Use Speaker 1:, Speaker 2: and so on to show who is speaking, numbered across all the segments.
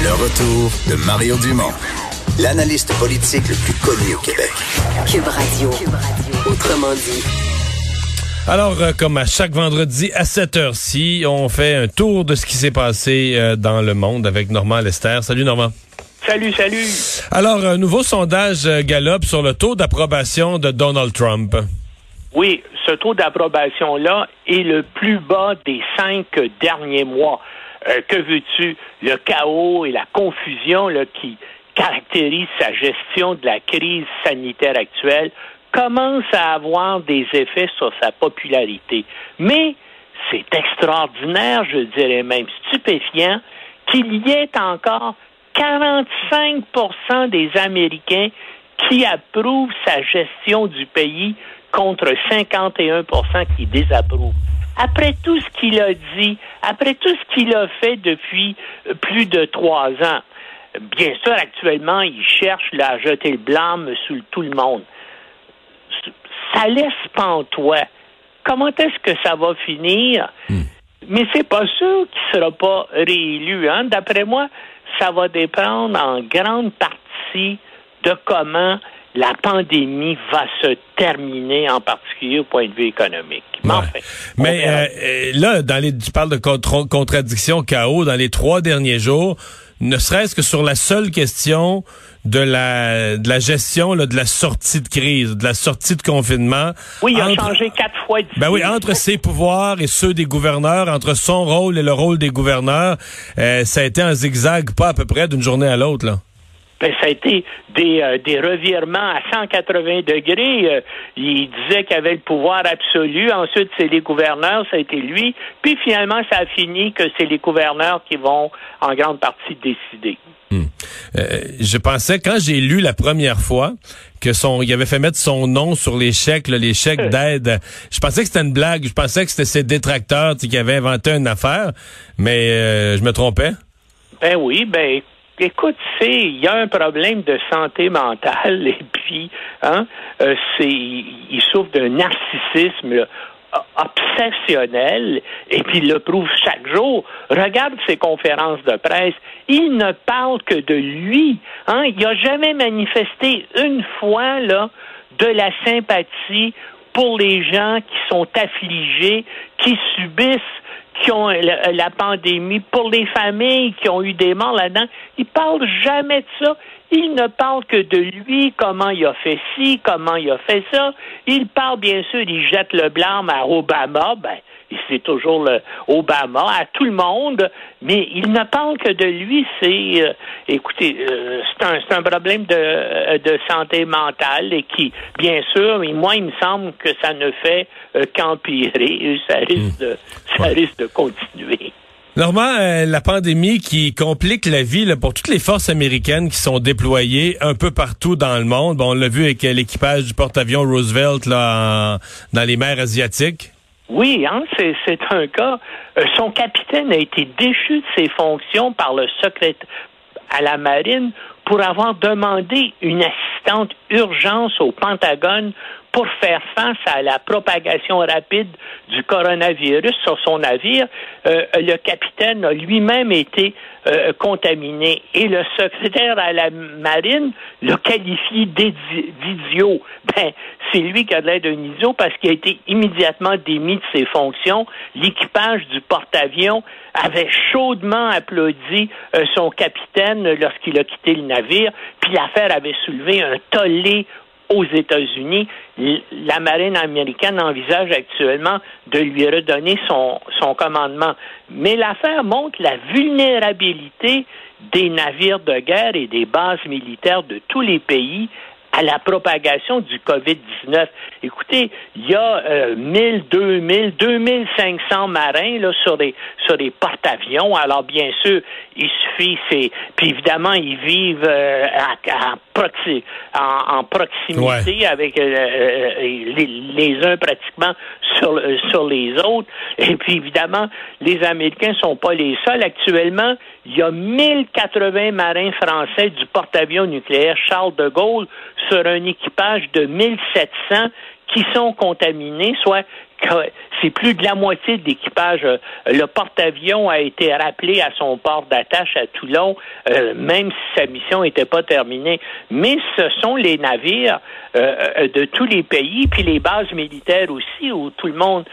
Speaker 1: Le retour de Mario Dumont, l'analyste politique le plus connu au Québec.
Speaker 2: Cube Radio. Autrement dit.
Speaker 3: Alors, euh, comme à chaque vendredi à cette heure-ci, on fait un tour de ce qui s'est passé euh, dans le monde avec Normand Lester. Salut Normand.
Speaker 4: Salut, salut.
Speaker 3: Alors, un nouveau sondage euh, Gallup sur le taux d'approbation de Donald Trump.
Speaker 4: Oui, ce taux d'approbation-là est le plus bas des cinq derniers mois. Euh, que veux-tu? Le chaos et la confusion qui caractérisent sa gestion de la crise sanitaire actuelle commencent à avoir des effets sur sa popularité. Mais c'est extraordinaire, je dirais même stupéfiant, qu'il y ait encore 45% des Américains qui approuvent sa gestion du pays contre 51% qui désapprouvent. Après tout ce qu'il a dit, après tout ce qu'il a fait depuis euh, plus de trois ans, bien sûr, actuellement, il cherche à jeter le blâme sur tout le monde. Ça laisse pantois. Comment est-ce que ça va finir? Hmm. Mais c'est pas sûr qu'il sera pas réélu. Hein? D'après moi, ça va dépendre en grande partie de comment la pandémie va se terminer, en particulier au point de vue économique.
Speaker 3: Mais, euh, euh, là, dans les, tu parles de contradiction, chaos dans les trois derniers jours, ne serait-ce que sur la seule question de la, de la gestion de la sortie de crise, de la sortie de confinement.
Speaker 4: Oui, il a changé quatre fois.
Speaker 3: Ben oui, entre ses pouvoirs et ceux des gouverneurs, entre son rôle et le rôle des gouverneurs, euh, ça a été un zigzag pas à peu près d'une journée à l'autre. là
Speaker 4: ben, ça a été des, euh, des revirements à 180 degrés. Euh, il disait qu'il avait le pouvoir absolu. Ensuite, c'est les gouverneurs, ça a été lui. Puis finalement, ça a fini que c'est les gouverneurs qui vont en grande partie décider.
Speaker 3: Hmm. Euh, je pensais quand j'ai lu la première fois que son, il avait fait mettre son nom sur les chèques, les chèques d'aide. Je pensais que c'était une blague. Je pensais que c'était ses détracteurs qui avaient inventé une affaire, mais je me trompais.
Speaker 4: Ben oui, ben écoute, c'est il y a un problème de santé mentale et puis hein, euh, c'est il souffre d'un narcissisme obsessionnel et puis il le prouve chaque jour. Regarde ses conférences de presse. Il ne parle que de lui. Hein? Il n'a jamais manifesté une fois là de la sympathie pour les gens qui sont affligés, qui subissent qui ont la, pandémie, pour les familles qui ont eu des morts là-dedans. Il parle jamais de ça. Il ne parle que de lui, comment il a fait ci, comment il a fait ça. Il parle, bien sûr, il jette le blâme à Obama. Ben, c'est toujours le Obama, à tout le monde, mais il ne parle que de lui. C'est, euh, écoutez, euh, c'est un, un, problème de, euh, de, santé mentale et qui, bien sûr, mais moi, il me semble que ça ne fait qu'empirer. Ça risque de, ça risque de continuer.
Speaker 3: Normand, la pandémie qui complique la vie pour toutes les forces américaines qui sont déployées un peu partout dans le monde. Bon, on l'a vu avec l'équipage du porte-avions Roosevelt là, dans les mers asiatiques.
Speaker 4: Oui, hein, c'est un cas. Euh, son capitaine a été déchu de ses fonctions par le secrétaire à la marine pour avoir demandé une assistante urgence au Pentagone pour faire face à la propagation rapide du coronavirus sur son navire. Euh, le capitaine a lui-même été euh, contaminé et le secrétaire à la marine l'a qualifié d'idiot. Ben, c'est lui qui a l'air d'un idiot parce qu'il a été immédiatement démis de ses fonctions. L'équipage du porte-avions avait chaudement applaudi euh, son capitaine lorsqu'il a quitté le navire, puis l'affaire avait soulevé un tollé aux États-Unis. La marine américaine envisage actuellement de lui redonner son, commandement. Mais l'affaire montre la vulnérabilité des navires de guerre et des bases militaires de tous les pays à la propagation du COVID-19. Écoutez, il y a euh, 1000, 2000, 2500 marins là, sur des sur des porte-avions. Alors bien sûr, il suffit, c'est puis évidemment ils vivent euh, à, en, proximité avec euh, euh, les, les, uns pratiquement sur sur les autres. Et puis évidemment, les Américains sont pas les seuls. Actuellement, il y a 1080 marins français du porte-avions nucléaire Charles de Gaulle sur un équipage de 1700 qui sont contaminés, soit c'est plus de la moitié de l'équipage. Euh, le porte-avions a été rappelé à son port d'attache à Toulon, euh, même si sa mission n'était pas terminée. Mais ce sont les navires euh, de tous les pays, puis les bases militaires aussi, où tout le monde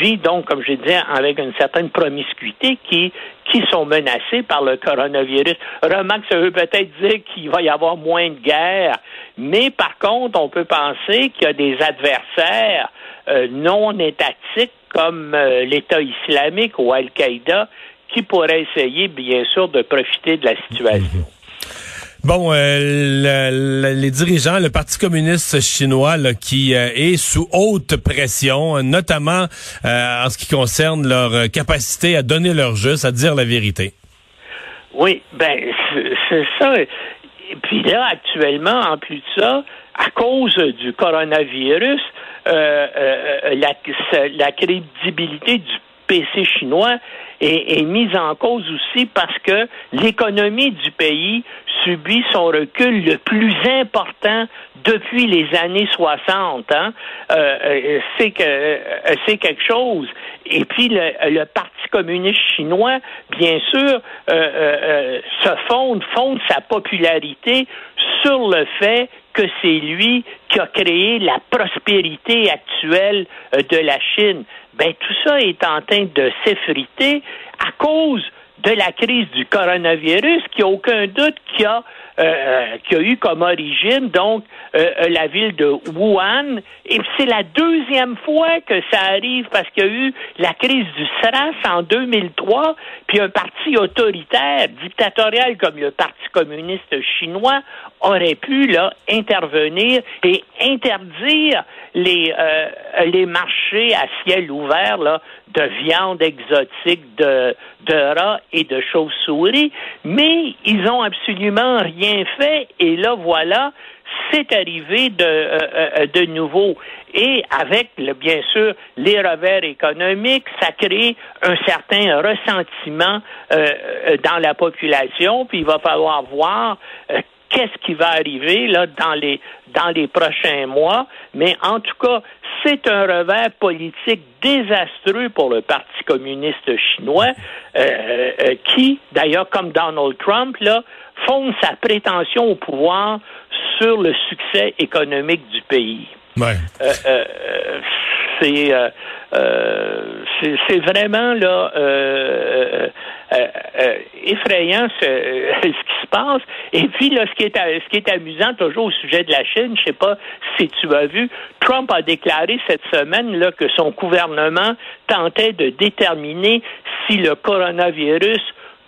Speaker 4: vit donc, comme je disais, avec une certaine promiscuité qui qui sont menacés par le coronavirus. Remarque, ça veut peut-être dire qu'il va y avoir moins de guerres, mais par contre, on peut penser qu'il y a des adversaires euh, non étatiques comme euh, l'État islamique ou Al-Qaïda qui pourraient essayer, bien sûr, de profiter de la situation.
Speaker 3: Bon, euh, les dirigeants, le Parti communiste chinois, qui est sous haute pression, notamment en ce qui concerne leur capacité à donner leur juste, à dire la vérité.
Speaker 4: Oui, ben c'est ça. Et puis là, actuellement, en plus de ça, à cause du coronavirus, euh, euh, la, la crédibilité du PC chinois est, est, mise en cause aussi parce que l'économie du pays subit son recul le plus important depuis les années 60. Hein? Euh, c'est que c'est quelque chose. Et puis le, Parti communiste chinois, bien sûr, se fonde, fonde sa popularité sur le fait que c'est lui qui a créé la prospérité actuelle euh, de la Chine. Ben tout ça est en train de s'effriter à cause de la crise du coronavirus, qui a aucun doute qui a euh, euh, qui a eu comme origine donc euh, la ville de Wuhan. Et c'est la deuxième fois que ça arrive parce qu'il y a eu la crise du SRAS en 2003, puis un parti autoritaire, dictatorial comme le Parti communiste chinois aurait pu là intervenir et interdire les les marchés à ciel ouvert là de viande exotique, de de rats et de chauves-souris, mais ils ont absolument rien fait et là voilà, c'est arrivé de, euh, euh, de nouveau. Et avec, le, bien sûr, les revers économiques, ça crée un certain ressentiment euh, dans la population, puis il va falloir voir qu'est-ce qui va arriver là dans les dans les prochains mois. Mais en tout cas, c'est un revers politique désastreux pour le Parti communiste chinois, qui, d'ailleurs, comme Donald Trump, là, fonde sa prétention au pouvoir sur le succès économique du pays.
Speaker 3: Ouais.
Speaker 4: Euh, euh, c'est euh, c'est vraiment là effrayant ce, ce, qui se passe. Et puis là, ce qui est ce qui est amusant toujours au sujet de la Chine, je sais pas si tu as vu, Trump a déclaré cette semaine là que son gouvernement tentait de déterminer si le coronavirus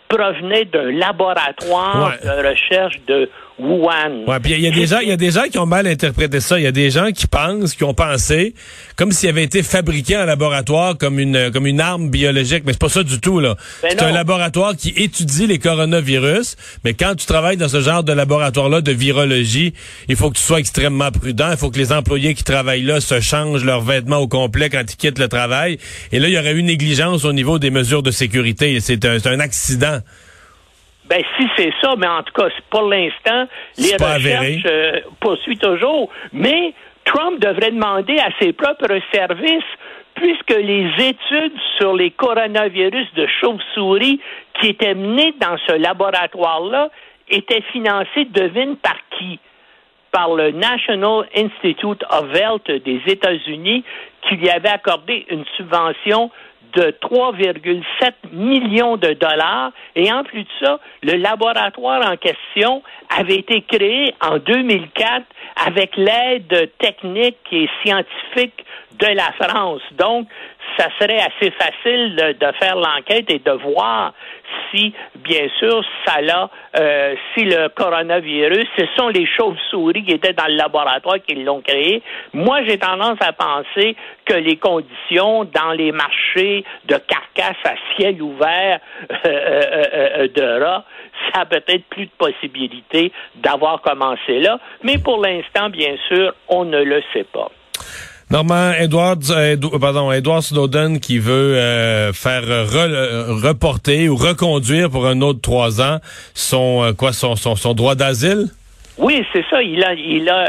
Speaker 4: provenait d'un laboratoire de recherche de Wuhan.
Speaker 3: Ouais, puis il y a des gens, il y a des gens qui ont mal interprété ça. Il y a des gens qui pensent, qui ont pensé, comme s'il avait été fabriqué en laboratoire comme une comme une arme biologique, mais c'est pas ça du tout là. Ben c'est un laboratoire qui étudie les coronavirus, mais quand tu travailles dans ce genre de laboratoire là de virologie, il faut que tu sois extrêmement prudent. Il faut que les employés qui travaillent là se changent leurs vêtements au complet quand ils quittent le travail. Et là, il y aurait eu négligence au niveau des mesures de sécurité. C'est un, un accident.
Speaker 4: Ben si c'est ça, mais en tout cas, pour l'instant, les recherches euh, poursuivent toujours. Mais Trump devrait demander à ses propres services, puisque les études sur les coronavirus de chauve-souris qui étaient menées dans ce laboratoire-là étaient financées, devine par qui? Par le National Institute of Health des États-Unis, qui lui avait accordé une subvention de 3,7 millions de dollars. Et en plus de ça, le laboratoire en question avait été créé en 2004 avec l'aide technique et scientifique de la France. Donc, ça serait assez facile de, faire l'enquête et de voir si, bien sûr, ça l'a, euh, si le coronavirus, ce sont les chauves-souris qui étaient dans le laboratoire qui l'ont créé. Moi, j'ai tendance à penser que les conditions dans les marchés de carcasses à ciel ouvert euh, euh, de rats, ça a peut-être plus de possibilités d'avoir commencé là. Mais pour l'instant, bien sûr, on ne le sait pas.
Speaker 3: Normand, Edward, euh, pardon, Edward Snowden qui veut euh, faire reporter ou reconduire pour un autre trois ans son euh, quoi son, son, son droit d'asile?
Speaker 4: Oui, c'est ça. Il a, il a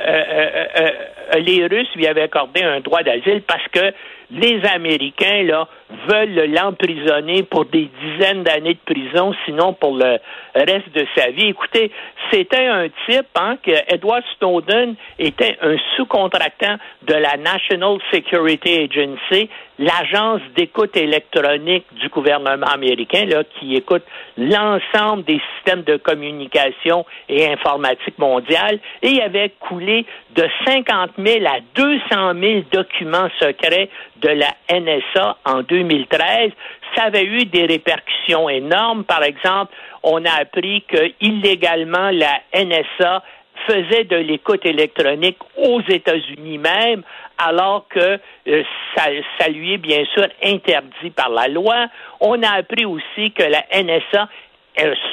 Speaker 4: les Russes lui avaient accordé un droit d'asile parce que les Américains là veulent l'emprisonner pour des dizaines d'années de prison, sinon pour le reste de sa vie. Écoutez, c'était un type hein, que Edward Snowden était un sous-contractant de la National Security Agency, l'agence d'écoute électronique du gouvernement américain, là, qui écoute l'ensemble des systèmes de communication et informatique mondiale, et il avait coulé de 50 000 à 200 000 documents secrets de la NSA en 2013. Ça avait eu des répercussions énormes. Par exemple, on a appris que illégalement la NSA faisait de l'écoute électronique aux États-Unis même, alors que euh, ça, lui est bien sûr interdit par la loi. On a appris aussi que la NSA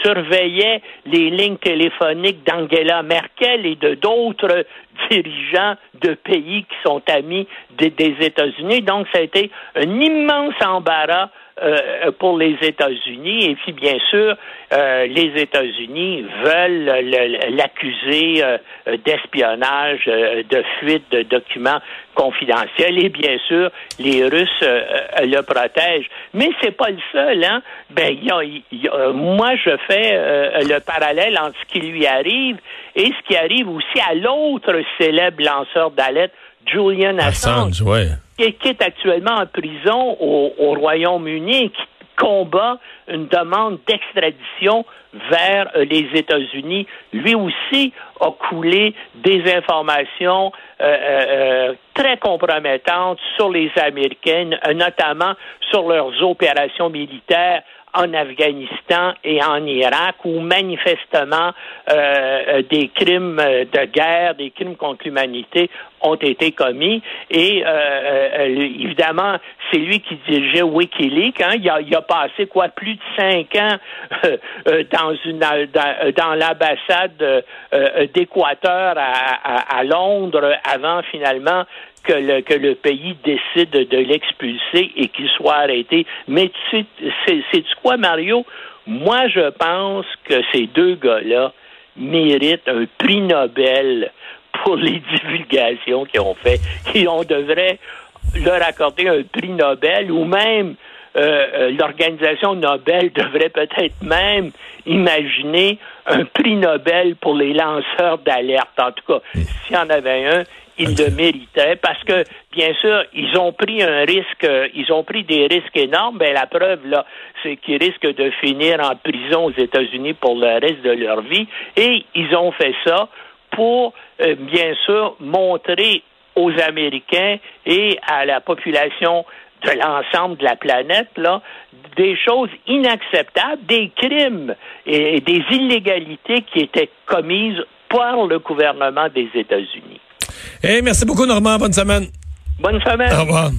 Speaker 4: surveillait les lignes téléphoniques d'Angela Merkel et de d'autres dirigeants de pays qui sont amis des, États-Unis. Donc, ça a été un immense embarras euh, pour les États-Unis. Et puis, bien sûr, euh, les États-Unis veulent l'accuser euh, d'espionnage, de fuite de documents confidentiels. Et bien sûr, les Russes le protègent. Mais c'est pas le seul. Hein? Ben, moi, je fais le parallèle entre ce qui lui arrive et ce qui arrive aussi à l'autre célèbre lanceur d'alerte, Julian Assange,
Speaker 3: Assange ouais.
Speaker 4: qui, qui, est actuellement en prison au, au Royaume-Uni, qui combat une demande d'extradition vers les États-Unis. Lui aussi a coulé des informations euh, euh, très compromettantes sur les Américains, notamment sur leurs opérations militaires en Afghanistan et en Irak, où manifestement euh, des crimes de guerre, des crimes contre l'humanité ont été commis. Et euh, euh, évidemment, c'est lui qui dirigeait WikiLeaks. Hein. Il, a, passé quoi plus de cinq ans euh, dans l'ambassade d'Équateur à, Londres avant finalement que le, que le pays décide de l'expulser et qu'il soit arrêté. Mais tu sais, c'est quoi, Mario? Moi, je pense que ces deux gars-là méritent un prix Nobel pour les divulgations qu'ils ont fait. Et on devrait leur accorder un prix Nobel ou même euh, l'organisation Nobel devrait peut-être même imaginer un prix Nobel pour les lanceurs d'alerte. En tout cas, s'il y en avait un, ils le méritaient parce que, bien sûr, ils ont pris un risque, ils ont pris des risques énormes. Ben, la preuve, là, c'est qu'ils risquent de finir en prison aux États-Unis pour le reste de leur vie. Et ils ont fait ça pour, euh, bien sûr, montrer aux Américains et à la population de l'ensemble de la planète, là, des choses inacceptables, des crimes et des illégalités qui étaient commises par le gouvernement des États-Unis.
Speaker 3: Hey, merci beaucoup, Normand. Bonne semaine.
Speaker 4: Bonne semaine.
Speaker 3: Au revoir.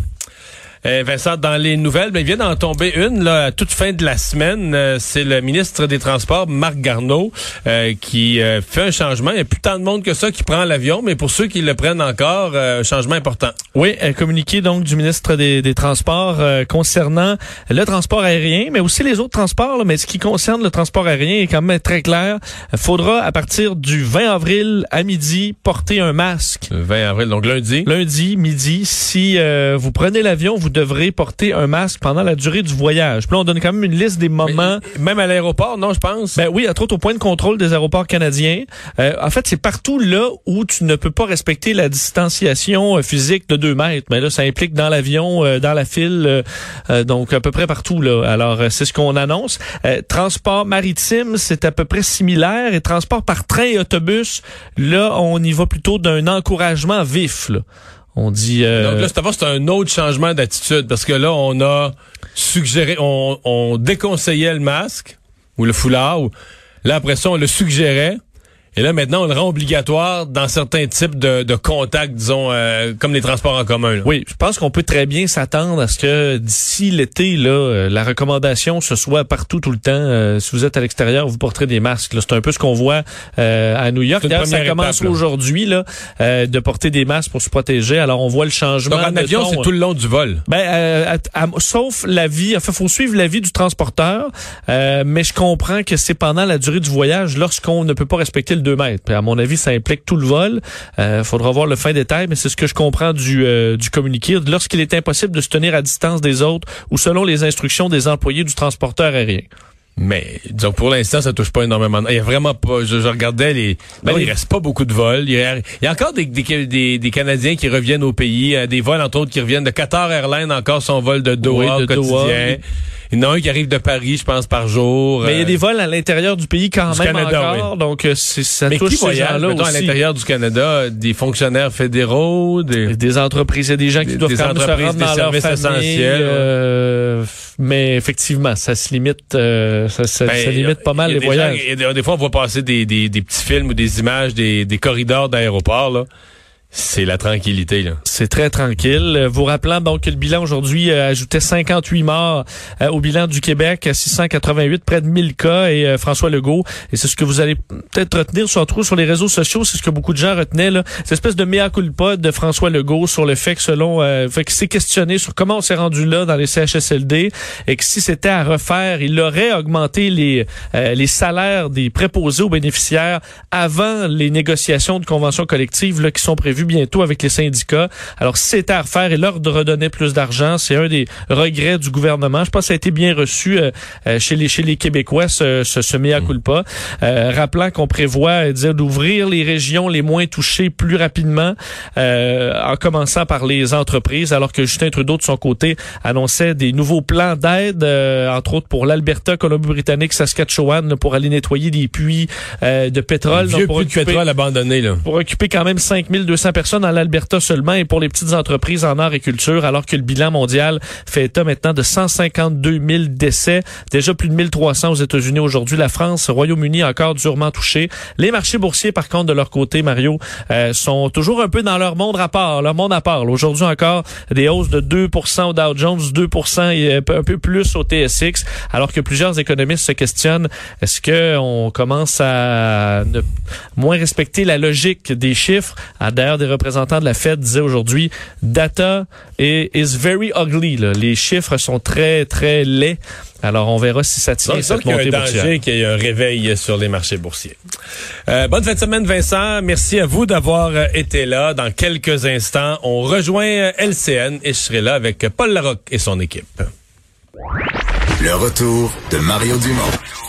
Speaker 3: Eh, Vincent, dans les nouvelles, ben, il vient d'en tomber une là, à toute fin de la semaine. Euh, c'est le ministre des Transports, Marc Garneau, euh, qui euh, fait un changement. Il n'y a plus tant de monde que ça qui prend l'avion, mais pour ceux qui le prennent encore, un changement important.
Speaker 5: Oui, un communiqué donc du ministre des, des Transports concernant le transport aérien, mais aussi les autres transports. Là, mais ce qui concerne le transport aérien est quand même très clair. Il faudra, à partir du 20 avril à midi, porter un masque.
Speaker 3: Le 20 avril, donc lundi.
Speaker 5: Lundi, midi. Si vous prenez l'avion, vous devrez porter un masque pendant la durée du voyage. Puis là, on donne quand même une liste des moments.
Speaker 3: Mais, même à l'aéroport, non, je pense.
Speaker 5: Ben oui, entre autres au point de contrôle des aéroports canadiens. Euh, en fait, c'est partout là où tu ne peux pas respecter la distanciation euh, physique de deux mètres. Mais là, ça implique dans l'avion, euh, dans la file, euh, donc à peu près partout là. Alors, c'est ce qu'on annonce. transport maritime, c'est à peu près similaire. Et transport par train et autobus, là, on y va plutôt d'un encouragement vif. Là. On dit. Euh...
Speaker 3: Donc là, c'est un autre changement d'attitude parce que là, on a suggéré, on, on déconseillait le masque ou le foulard. Ou, là, après ça, on le suggérait. Et là, maintenant, on le rend obligatoire dans certains types de, de contacts, disons, euh, comme les transports en commun. Là.
Speaker 5: Oui, je pense qu'on peut très bien s'attendre à ce que d'ici l'été, là, euh, la recommandation ce soit partout tout le temps. Euh, si vous êtes à l'extérieur, vous porterez des masques. C'est un peu ce qu'on voit euh, à New York. D'ailleurs, ça commence aujourd'hui là, de porter des masques pour se protéger. Alors, on voit le changement.
Speaker 3: Donc, en avion, c'est tout le long du vol.
Speaker 5: Ben, à, à, sauf l'avis. Enfin, faut suivre l'avis du transporteur. mais je comprends que c'est pendant la durée du voyage, lorsqu'on ne peut pas respecter le deux mètres. Puis à mon avis, ça implique tout le vol. Il faudra voir le fin détail, mais c'est ce que je comprends du, du communiqué. Lorsqu'il est impossible de se tenir à distance des autres ou selon les instructions des employés du transporteur aérien.
Speaker 3: Mais donc pour l'instant, ça touche pas énormément. Il y a vraiment pas. Je, regardais les. Ben, il reste pas beaucoup de vols. Il y a, il y a encore des, des, des, Canadiens qui reviennent au pays, euh, des vols entre autres qui reviennent de Qatar Airlines, encore son vol de Doha au quotidien. Il y en a un qui arrive de Paris, je pense, par jour.
Speaker 5: Mais il y a des vols à l'intérieur du pays quand même Canada, encore. Donc, euh, ça
Speaker 3: Mais
Speaker 5: touche
Speaker 3: qui voyage,
Speaker 5: là
Speaker 3: à l'intérieur du Canada? Des fonctionnaires fédéraux? Des,
Speaker 5: des entreprises. Il y a des gens qui doivent quand même se rendre dans leur famille, essentiels. Euh, mais effectivement, ça se limite, euh, ça, ça, ben, limite pas mal les voyages.
Speaker 3: des, fois, on voit passer des, des, des petits films ou des images des, des corridors d'aéroports, là. C'est la tranquillité, là.
Speaker 5: C'est très tranquille. Vous rappelant donc que le bilan aujourd'hui euh, ajoutait 58 morts euh, au bilan du Québec, 688, près de 1000 cas, et euh, François Legault, et c'est ce que vous allez peut-être retenir, surtout sur les réseaux sociaux, c'est ce que beaucoup de gens retenaient, là, cette espèce de mea culpa de François Legault sur le fait que selon, fait qu'il s'est questionné sur comment on s'est rendu là dans les CHSLD, et que si c'était à refaire, il aurait augmenté les, les salaires des préposés aux bénéficiaires avant les négociations de conventions collectives là, qui sont prévues bientôt avec les syndicats. Alors, si c'était à refaire et leur de redonner plus d'argent, c'est un des regrets du gouvernement. Je pense que ça a été bien reçu euh, euh, chez les chez les Québécois, ce, ce, ce mea culpa. Euh, rappelant qu'on prévoit d'ouvrir les régions les moins touchées plus rapidement, en commençant par les entreprises, alors que Justin Trudeau, de son côté, annonçait des nouveaux plans d'aide, entre autres pour l'Alberta, Colombie-Britannique, Saskatchewan, pour aller nettoyer des puits de pétrole.
Speaker 3: Vieux
Speaker 5: pour
Speaker 3: occuper, de pétrole abandonné. Là.
Speaker 5: Pour occuper quand même 5200 personnes dans l'Alberta seulement et pour les petites entreprises en agriculture, alors que le bilan mondial fait état maintenant de 152 000 décès, déjà plus de 1300 aux États-Unis aujourd'hui. La France, Royaume-Uni encore durement touché. Les marchés boursiers, par contre, de leur côté, Mario, euh, sont toujours un peu dans leur monde à part, leur monde à part. Aujourd'hui encore, des hausses de 2 au Dow Jones, 2 et un peu plus au TSX, alors que plusieurs économistes se questionnent, est-ce que on commence à ne moins respecter la logique des chiffres? D'ailleurs, des représentants de la Fed disaient aujourd'hui, data is very ugly. Les chiffres sont très, très laids. Alors, on verra si ça tient
Speaker 3: Donc, cette montée il y a un danger qu'il y ait un réveil sur les marchés boursiers. Euh, bonne fin de semaine, Vincent. Merci à vous d'avoir euh, été là. Dans quelques instants, on rejoint euh, LCN et je serai là avec Paul Larocque et son équipe.
Speaker 1: Le retour de Mario Dumont.